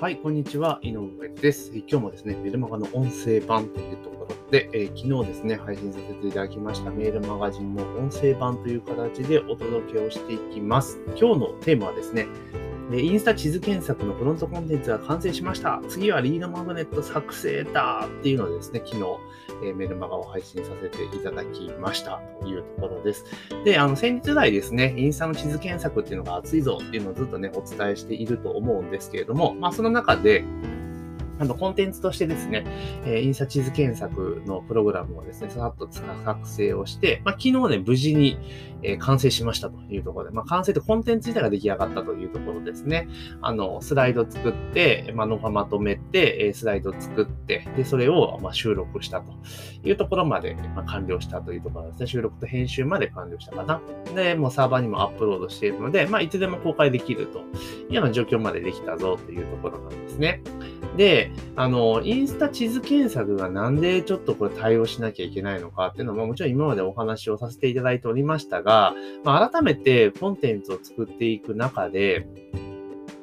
はい、こんにちは。井上です。今日もですね、メルマガの音声版というところで、えー昨日ですね、配信させていただきましたメールマガジンの音声版という形でお届けをしていきます。今日のテーマはですね、でインスタ地図検索のフロントコンテンツが完成しました。次はリードマグネット作成だっていうのをですね、昨日、えーメルマガを配信させていただきましたというところです。で、あの、先日来ですね、インスタの地図検索っていうのが熱いぞっていうのをずっとね、お伝えしていると思うんですけれども、まあ、その中で、あの、コンテンツとしてですね、えーインスタ地図検索のプログラムをですね、さっと作成をして、まあ、昨日ね、無事に、えー完成しましたというところで、まあ、完成ってコンテンツ自体が出来上がったというところですね。あの、スライド作って、まあ、のがまとめて、えースライド作って、で、それを、まあ、収録したというところまで、まあ、完了したというところですね。収録と編集まで完了したかな。で、もうサーバーにもアップロードしているので、まあ、いつでも公開できるとような状況までできたぞというところなんですね。で、あの、インスタ地図検索がなんでちょっとこれ対応しなきゃいけないのかっていうのは、まあもちろん今までお話をさせていただいておりましたが、まあ、改めてコンテンツを作っていく中で、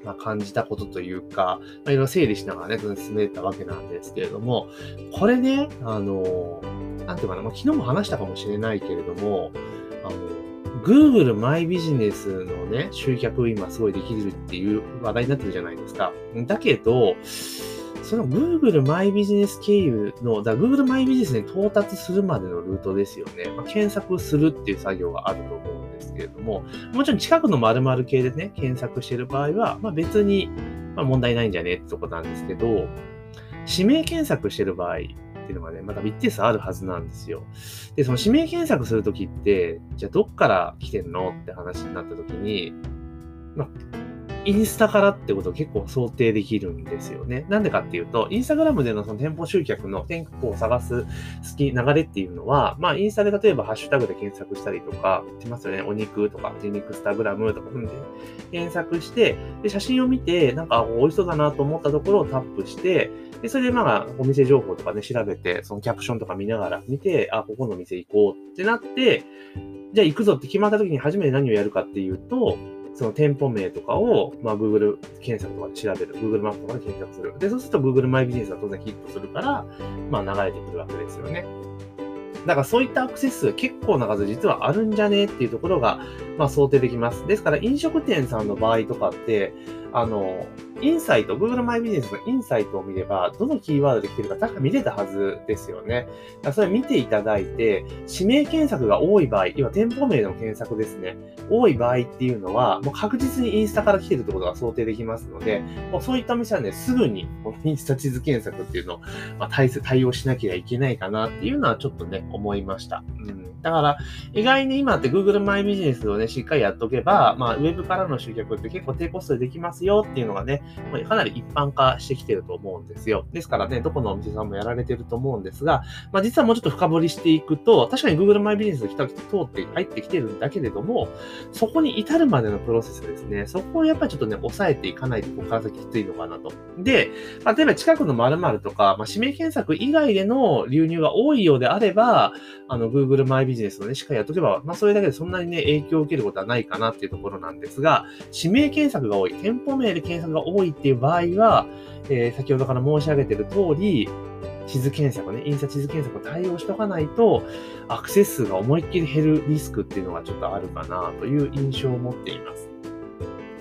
まあ、感じたことというか、まあ、いろいろ整理しながらね、進めたわけなんですけれども、これね、あの、なんていうかな、まあ、昨日も話したかもしれないけれども、あの、Google マイビジネスのね、集客今すごいできるっていう話題になってるじゃないですか。だけど、その Google マイビジネス経由の、だ Google マイビジネスに到達するまでのルートですよね。まあ、検索するっていう作業があると思うんですけれども、もちろん近くの〇〇系でね、検索してる場合は、まあ、別に、ま、問題ないんじゃねってとこなんですけど、指名検索してる場合っていうのがね、また一定数あるはずなんですよ。で、その指名検索するときって、じゃあどっから来てんのって話になったときに、まあ、インスタからってことを結構想定できるんですよね。なんでかっていうと、インスタグラムでのその店舗集客の店舗を探す好き、流れっていうのは、まあ、インスタで例えばハッシュタグで検索したりとか、しますよね。お肉とか、ジ肉スタグラムとか、うんで、検索して、で、写真を見て、なんか、美味しそうだなと思ったところをタップして、で、それでまあ、お店情報とかね、調べて、そのキャプションとか見ながら見て、あ、ここの店行こうってなって、じゃあ行くぞって決まった時に初めて何をやるかっていうと、その店舗名とかを、まあ、Google 検索とかで調べる。Google マップとかで検索する。で、そうすると Google マイビジネスは当然ヒットするから、まあ、流れてくるわけですよね。だからそういったアクセス数結構な数実はあるんじゃねっていうところが、まあ、想定できます。ですから飲食店さんの場合とかって、あの、インサイト、Google マイビジネスのインサイトを見れば、どのキーワードで来てるか確か見れたはずですよね。だからそれ見ていただいて、指名検索が多い場合、要は店舗名の検索ですね。多い場合っていうのは、もう確実にインスタから来てるってことが想定できますので、もうそういった店はね、すぐにこのインスタ地図検索っていうのを、まあ、対対応しなきゃいけないかなっていうのはちょっとね、思いました。うん。だから、意外に今って Google マイビジネスをね、しっかりやっとけば、まあ、ウェブからの集客って結構低コストでできますよっていうのがね、かなり一般化してきてると思うんですよ。ですからね、どこのお店さんもやられてると思うんですが、まあ、実はもうちょっと深掘りしていくと、確かに Google マイビジネスが来た通って入ってきてるんだけれども、そこに至るまでのプロセスですね。そこをやっぱりちょっとね、抑えていかないと、ここから先きついのかなと。で、まあ例えば近くの〇〇とか、まあ、指名検索以外での流入が多いようであれば、あの、Google マイビジネスをね、しっかりやっとけば、まあ、それだけでそんなにね、影響を受けることはないかなっていうところなんですが、指名検索が多い、店舗名で検索が多いっていう場合は、えー先ほどから申し上げている通り、地図検索ね、インスタ地図検索を対応しとかないと、アクセス数が思いっきり減るリスクっていうのがちょっとあるかなという印象を持っています。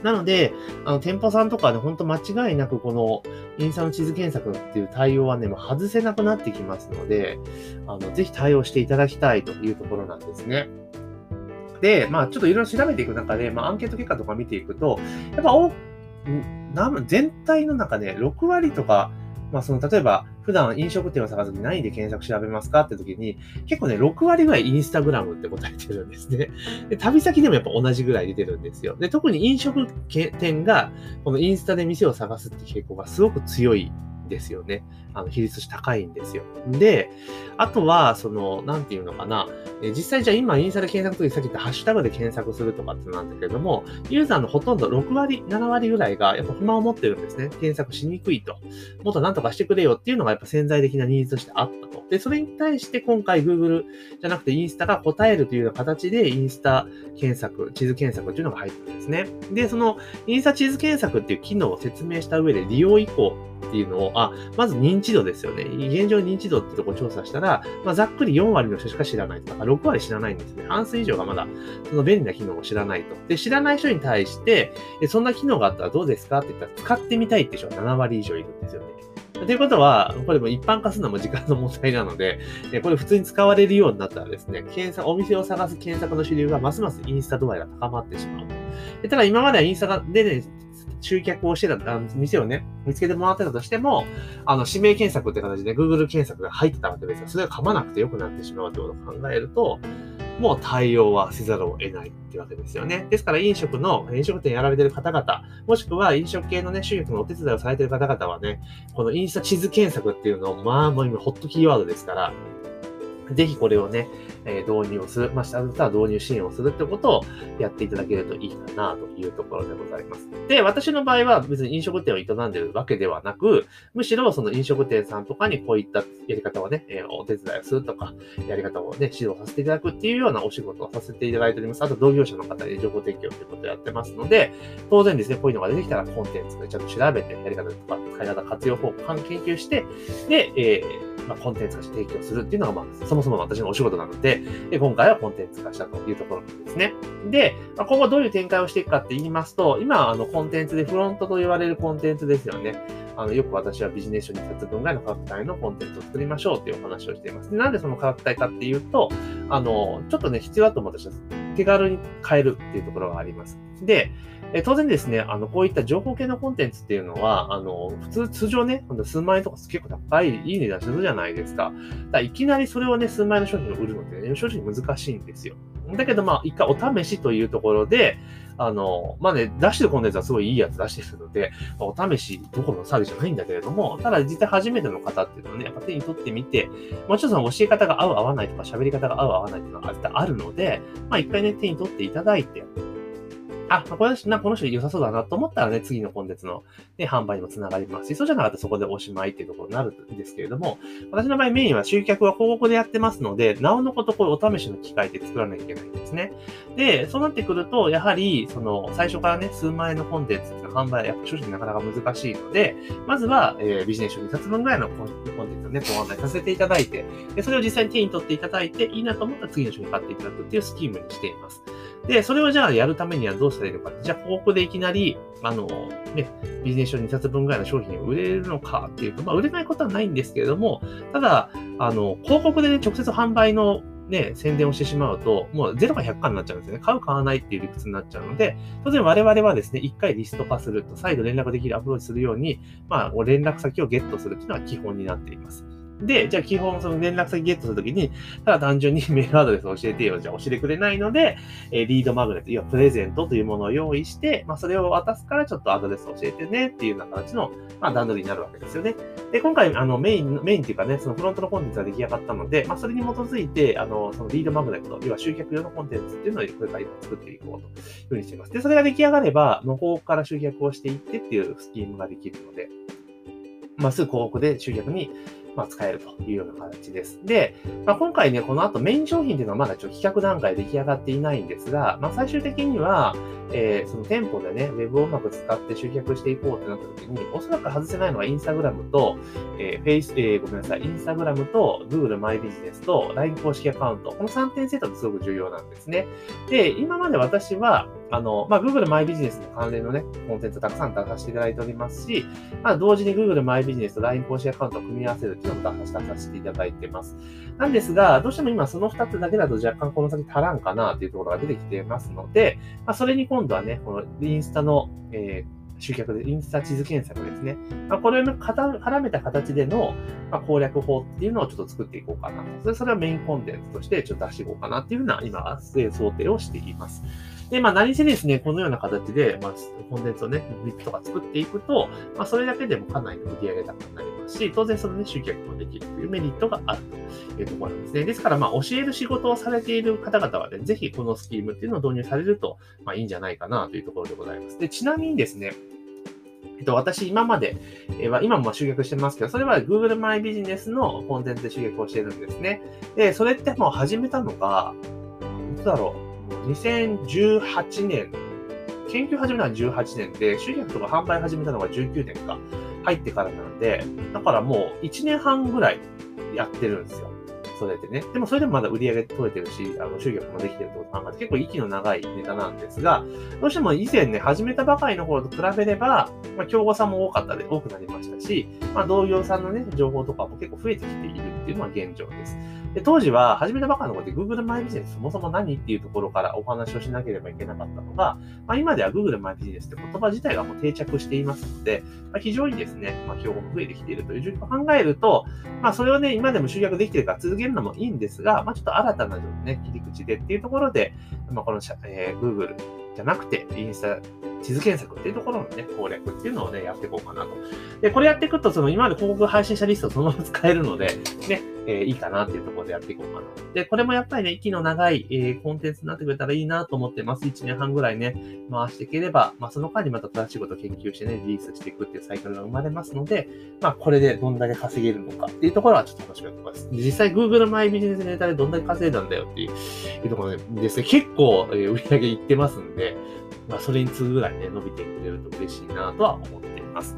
なので、あの、店舗さんとかね、ほんと間違いなくこの、インスタの地図検索っていう対応はね、もう外せなくなってきますので、あの、ぜひ対応していただきたいというところなんですね。で、まあ、ちょっといろいろ調べていく中で、まあ、アンケート結果とか見ていくと、やっぱ、全体の中で6割とか、まあ、その、例えば、普段飲食店を探すとき何で検索調べますかって時に、結構ね、6割ぐらいインスタグラムって答えてるんですね。で、旅先でもやっぱ同じぐらい出てるんですよ。で、特に飲食店が、このインスタで店を探すって傾向がすごく強いですよね。あの、比率高いんですよ。で、あとは、その、なんていうのかな、え実際じゃあ今インスタで検索するときさっき言ったハッシュタグで検索するとかってなんだけれども、ユーザーのほとんど6割、7割ぐらいがやっぱ不満を持ってるんですね。検索しにくいと。もっとなんとかしてくれよっていうのがやっぱ潜在的なニーズとしてあったと。で、それに対して今回 Google じゃなくてインスタが答えるというような形でインスタ検索、地図検索っていうのが入ったんですね。で、そのインスタ地図検索っていう機能を説明した上で利用以降っていうのを、あ、まず認知度ですよね。現状認知度ってとこ調査したら、まあ、ざっくり4割の人しか知らないと。か6割知らないんですね。半数以上がまだその便利な機能を知らないと。で、知らない人に対して、そんな機能があったらどうですかって言ったら、使ってみたいって人が7割以上いるんですよね。ということは、これも一般化するのも時間の問題なので、これ普通に使われるようになったらですね、検索、お店を探す検索の主流がますますインスタ度合いが高まってしまう。ただ今まではインスタでね、集客をしてた、店をね、見つけてもらってたとしても、あの、指名検索って形で Google 検索が入ってたわけですよ。それが噛まなくて良くなってしまうってことを考えると、もう対応はせざるを得ないってわけですよね。ですから飲食の、飲食店やられてる方々、もしくは飲食系のね、収益のお手伝いをされてる方々はね、このインスタ地図検索っていうのを、まあもう今ホットキーワードですから、ぜひこれをね、え導入をする、まあ、下は導入支援をするってことをやっていただけるといいかなというところでございます。で、私の場合は別に飲食店を営んでるわけではなく、むしろその飲食店さんとかにこういったやり方をね、えお手伝いをするとか、やり方をね、指導させていただくっていうようなお仕事をさせていただいております。あと同業者の方に情報提供ということをやってますので、当然ですね、こういうのが出てきたらコンテンツでちゃんと調べて、やり方とか使い方、活用方法を研究して、で、えーまあ、コンテンツ化して提供するっていうのが、まあ、そもそも私のお仕事なので、で今回はコンテンツ化したというところなんですね。で、今後どういう展開をしていくかって言いますと、今、あの、コンテンツでフロントと言われるコンテンツですよね。あの、よく私はビジネス書に立つ分ぐらいの価格帯のコンテンツを作りましょうっていうお話をしています。でなんでその価格帯かっていうと、あの、ちょっとね、必要だと思う私は手軽に買えるっていうところがあります。で、え当然ですね、あの、こういった情報系のコンテンツっていうのは、あの、普通、通常ね、数万円とか結構高い、いい値段するじゃないですか。だいきなりそれをね、数万円の商品を売るのってね、正直難しいんですよ。だけど、まあ、一回お試しというところで、あの、まあね、出してるコンテンツはすごいいいやつ出してるので、お試しどころのサービスじゃないんだけれども、ただ実際初めての方っていうのはね、やっぱ手に取ってみて、もちろんその教え方が合う合わないとか喋り方が合う合わないっていうのはあるので、まあ一回ね、手に取っていただいて、あ、これな、この人良さそうだなと思ったらね、次のコンテンツの、ね、販売にもつながりますし、そうじゃなかったらそこでおしまいっていうところになるんですけれども、私の場合メインは集客は広告でやってますので、なおのことこういうお試しの機会で作らなきゃいけないんですね。で、そうなってくると、やはり、その、最初からね、数万円のコンテンツっていうの販売は、やっぱ正直なかなか難しいので、まずは、えー、ビジネス書2冊分ぐらいのコンテンツをね、ご案内させていただいて、で、それを実際に手に取っていただいて、いいなと思ったら次の書に買っていただくっていうスキームにしています。で、それをじゃあやるためにはどうしたらいいのか。じゃあ、広告でいきなり、あの、ね、ビジネス書2冊分ぐらいの商品を売れるのかっていうと、まあ、売れないことはないんですけれども、ただ、あの、広告で、ね、直接販売のね、宣伝をしてしまうと、もう0か100かになっちゃうんですよね。買う、買わないっていう理屈になっちゃうので、当然我々はですね、一回リスト化すると、再度連絡できるアプローチするように、まあ、連絡先をゲットするっていうのが基本になっています。で、じゃあ基本その連絡先ゲットするときに、ただ単純にメールアドレスを教えてよ。じゃあ教えてくれないので、えリードマグネット、要はプレゼントというものを用意して、まあそれを渡すからちょっとアドレスを教えてねっていうような形の、まあ段取りになるわけですよね。で、今回、あのメイン、メインっていうかね、そのフロントのコンテンツが出来上がったので、まあそれに基づいて、あの、そのリードマグネット、要は集客用のコンテンツっていうのをこれから今作っていこうというふうにしています。で、それが出来上がれば、の方から集客をしていってっていうスキームができるので、まあ、すぐ広告で集客にまあ、使えるというような形です。で、まあ、今回ね、この後メイン商品っていうのはまだちょっと企画段階出来上がっていないんですが、まあ、最終的には、えー、その店舗でね、ウェブをうまく使って集客していこうってなった時に、おそらく外せないのはインスタグラムと、えー、フェイス、えー、ごめんなさい、インスタグラムと Google マイビジネスと LINE 公式アカウント、この3点セットってすごく重要なんですね。で、今まで私は、あの、まあ、Google マイビジネスの関連のね、コンテンツたくさん出させていただいておりますし、まあ、同時に Google マイビジネスと LINE 公式アカウントを組み合わせるっていうのも出させていただいてます。なんですが、どうしても今その2つだけだと若干この先足らんかなというところが出てきていますので、まあ、それに今度はね、このインスタの、えー集客で、インスタ地図検索ですね。まあ、これを絡めた形での、まあ、攻略法っていうのをちょっと作っていこうかなと。それそれはメインコンテンツとしてちょっと出していこうかなっていうふうな、今、想定をしています。で、まあ何せですね、このような形で、まあコンテンツをね、リップとか作っていくと、まあそれだけでもかなりの売り上げ高になります。し、当然そのね、集客もできるというメリットがあるというところなんですね。ですから、まあ、教える仕事をされている方々はね、ぜひこのスキームっていうのを導入されると、まあ、いいんじゃないかなというところでございます。で、ちなみにですね、えっと、私、今まで、えー、今も集客してますけど、それは Google マイビジネスのコンテンツで集客をしてるんですね。で、それってもう始めたのが、いつだろう、2018年、研究始めたのは18年で、集客とか販売始めたのが19年か、入ってからなんで、だからもう1年半ぐらいやってるんですよ。それでね。でもそれでもまだ売り上げ取れてるし、あの、集客もできてるってこと考えて、結構息の長いネタなんですが、どうしても以前ね、始めたばかりの頃と比べれば、まあ、競合さんも多かったで、多くなりましたし、まあ、同業さんのね、情報とかも結構増えてきているっていうのは現状です。で当時は始めたばかりの頃で Google マイビジネスそもそも何っていうところからお話をしなければいけなかったのが、まあ、今では Google マイビジネスって言葉自体がもう定着していますので、まあ、非常にですね、まあ、競合も増えてきているという状況を考えると、まあ、それをね、今でも集客できているから続けるのもいいんですが、まあ、ちょっと新たなね、切り口でっていうところで、まあ、この、えー、Google じゃなくて、インスタ地図検索っていうところのね、攻略っていうのをね、やっていこうかなと。で、これやっていくと、その今まで広告配信者リストそのまま使えるので、ね、えー、いいかなっていうところでやっていこうかな。で、これもやっぱりね、息の長い、えー、コンテンツになってくれたらいいなと思ってます。1年半ぐらいね、回していければ、まあ、その間にまた正しいことを研究してね、リリースしていくっていうサイクルが生まれますので、まあ、これでどんだけ稼げるのかっていうところはちょっと楽しみなところです。実際 Google マイビジネスネタでどんだけ稼いだんだよっていうところでですね、結構、えー、売り上げいってますんで、まあ、それに次ぐらいね、伸びてくれると嬉しいなとは思っています。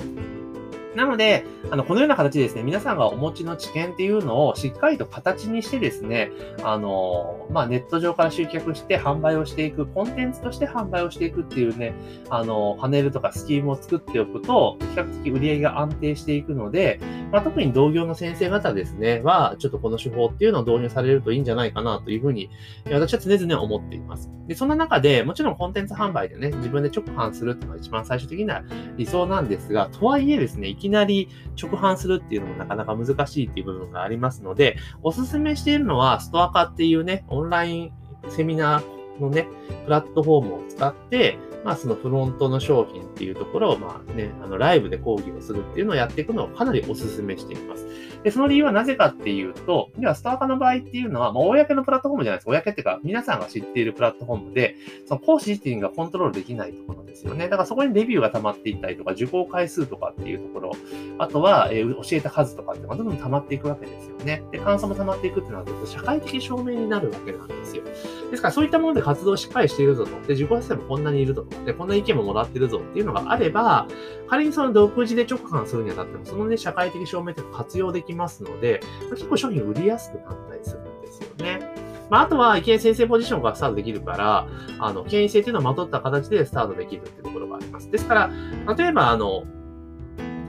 なので、あの、このような形でですね、皆さんがお持ちの知見っていうのをしっかりと形にしてですね、あの、まあ、ネット上から集客して販売をしていく、コンテンツとして販売をしていくっていうね、あの、パネルとかスキームを作っておくと、比較的売り上げが安定していくので、まあ、特に同業の先生方ですね、は、ちょっとこの手法っていうのを導入されるといいんじゃないかなというふうに、私は常々思っています。で、そんな中で、もちろんコンテンツ販売でね、自分で直販するっていうのが一番最終的な理想なんですが、とはいえですね、いきなり直販するっていうのもなかなか難しいっていう部分がありますので、おすすめしているのは、ストア化っていうね、オンラインセミナーのね、プラットフォームを使って、まあ、そのフロントの商品っていうところを、まあね、あの、ライブで講義をするっていうのをやっていくのをかなりお勧めしています。で、その理由はなぜかっていうと、では、スターカの場合っていうのは、まあ、公のプラットフォームじゃないです。公っていうか、皆さんが知っているプラットフォームで、その講師自身がコントロールできないところですよね。だからそこにレビューが溜まっていったりとか、受講回数とかっていうところ、あとは、えー、教えた数とかってまあどんどん溜まっていくわけですよね。で、感想も溜まっていくってなると、社会的証明になるわけなんですよ。ですから、そういったもので活動をしっかりしているぞと。で、受講生もこんなにいるぞと。で、こんな意見ももらってるぞっていうのがあれば、仮にその独自で直販するにあたっても、そのね、社会的証明って活用できますので、結構商品売りやすくなったりするんですよね。まあ、あとは、いきなり先生ポジションからスタートできるから、あの、権威性っていうのをまとった形でスタートできるっていうところがあります。ですから、例えば、あの、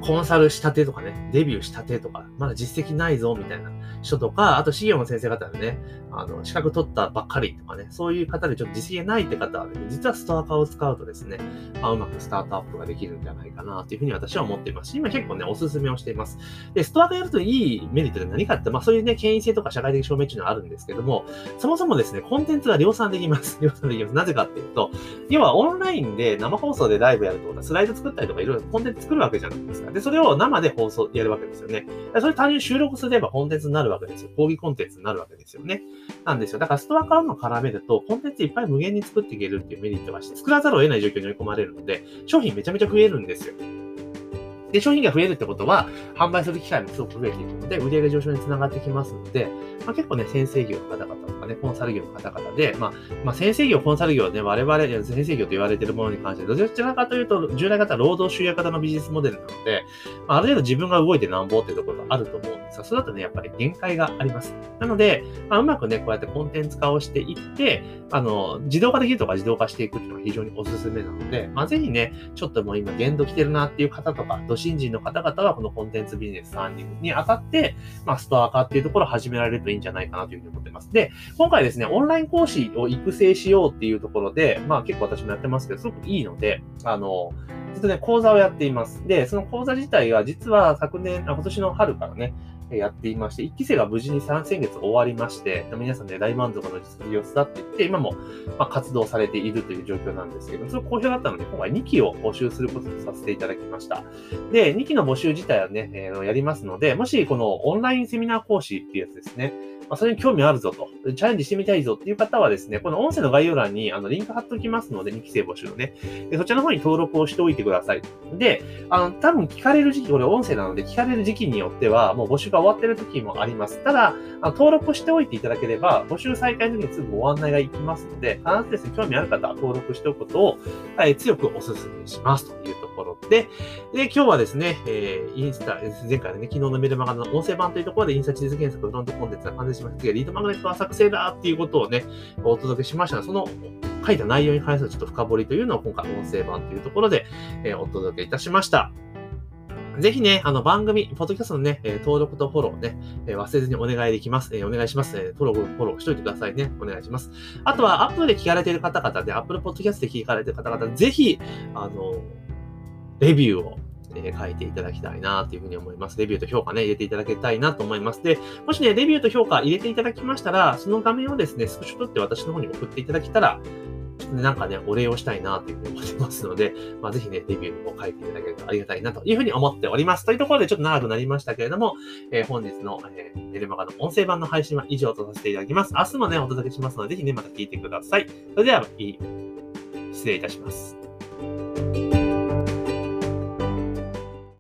コンサルしたてとかね、デビューしたてとか、まだ実績ないぞみたいな人とか、あと、資料の先生方でね、あの、資格取ったばっかりとかね、そういう方でちょっと実績がないって方はね、実はストア化を使うとですね、まあ、うまくスタートアップができるんじゃないかなというふうに私は思っていますし、今結構ね、おすすめをしています。で、ストア化やるといいメリットって何かって、まあそういうね、権威性とか社会的証明っていうのはあるんですけども、そもそもですね、コンテンツが量産できます。量産できます。なぜかっていうと、要はオンラインで生放送でライブやるとは、スライド作ったりとかいろいろコンテンツ作るわけじゃないですか。で、それを生で放送やるわけですよね。それ単純に収録すればコンテンツになるるわけですよ。講義コンテンツになるわけですよね。なんですよ。だからストアからの絡めると、コンテンツいっぱい無限に作っていけるっていうメリットがして、作らざるを得ない状況に追い込まれるので、商品めちゃめちゃ増えるんですよ。で、商品が増えるってことは、販売する機会もすごく増えていくので、売上上昇につながってきますので、まあ、結構ね、先生業の方々ね、コンサル業の方々で、まあ、まあ、先生業、コンサル業はね、我々、先生業と言われているものに関して、どちらかというと、従来型労働集約型のビジネスモデルなので、まあ、ある程度自分が動いてなんぼっていうところがあると思うんですが、それだとね、やっぱり限界があります。なので、まあ、うまくね、こうやってコンテンツ化をしていって、あの、自動化できるとか自動化していくっていうのが非常におすすめなので、まあ、ぜひね、ちょっともう今、限度来てるなっていう方とか、土新人の方々はこのコンテンツビジネス3人にあたって、まあ、ストア化っていうところを始められるといいんじゃないかなというふうに思ってます。で、今回ですね、オンライン講師を育成しようっていうところで、まあ結構私もやってますけど、すごくいいので、あの、ずっとね、講座をやっています。で、その講座自体が実は昨年、あ今年の春からね、やっていまして、1期生が無事に3先月終わりまして、皆さんね、大満足の実業だって言って、今も、まあ、活動されているという状況なんですけど、それ好評だったので、今回2期を募集することとさせていただきました。で、2期の募集自体はね、えー、やりますので、もしこのオンラインセミナー講師っていうやつですね、まあ、それに興味あるぞと、チャレンジしてみたいぞっていう方はですね、この音声の概要欄にあのリンク貼っておきますので、2期生募集のね、でそちらの方に登録をしておいてください。で、あの、多分聞かれる時期、これ音声なので聞かれる時期によっては、もう募集が終わってる時もあります。ただ、登録しておいていただければ、募集再開の時にすぐご案内が行きますので、必ずですね、興味ある方は登録しておくことを、はい、強くお勧めしますというところで、で、今日はですね、えー、インスタ、前回のね、昨日のメルマガの音声版というところで、インスタ地図検索フロントコンテンツが完成しましたがリードマグネットは作成だっていうことをね、お届けしましたがその書いた内容に関するちょっと深掘りというのを今回音声版というところで、え、お届けいたしました。ぜひね、あの番組、ポッドキャストのね、登録とフォローね、忘れずにお願いできますえ。お願いします。登録、フォローしといてくださいね。お願いします。あとは、アップルで聞かれている方々で、アップルポッドキャストで聞かれている方々、ぜひ、あの、レビューをえ、書いていただきたいなというふうに思います。レビューと評価ね、入れていただきたいなと思います。で、もしね、レビューと評価入れていただきましたら、その画面をですね、スクショ取って私の方に送っていただけたら、なんかね、お礼をしたいなというふうに思ってますので、まあ、ぜひね、レビューも書いていただけるとありがたいなというふうに思っております。というところでちょっと長くなりましたけれども、えー、本日の、えー、メルマガの音声版の配信は以上とさせていただきます。明日もね、お届けしますので、ぜひね、また聞いてください。それでは、いい、失礼いたします。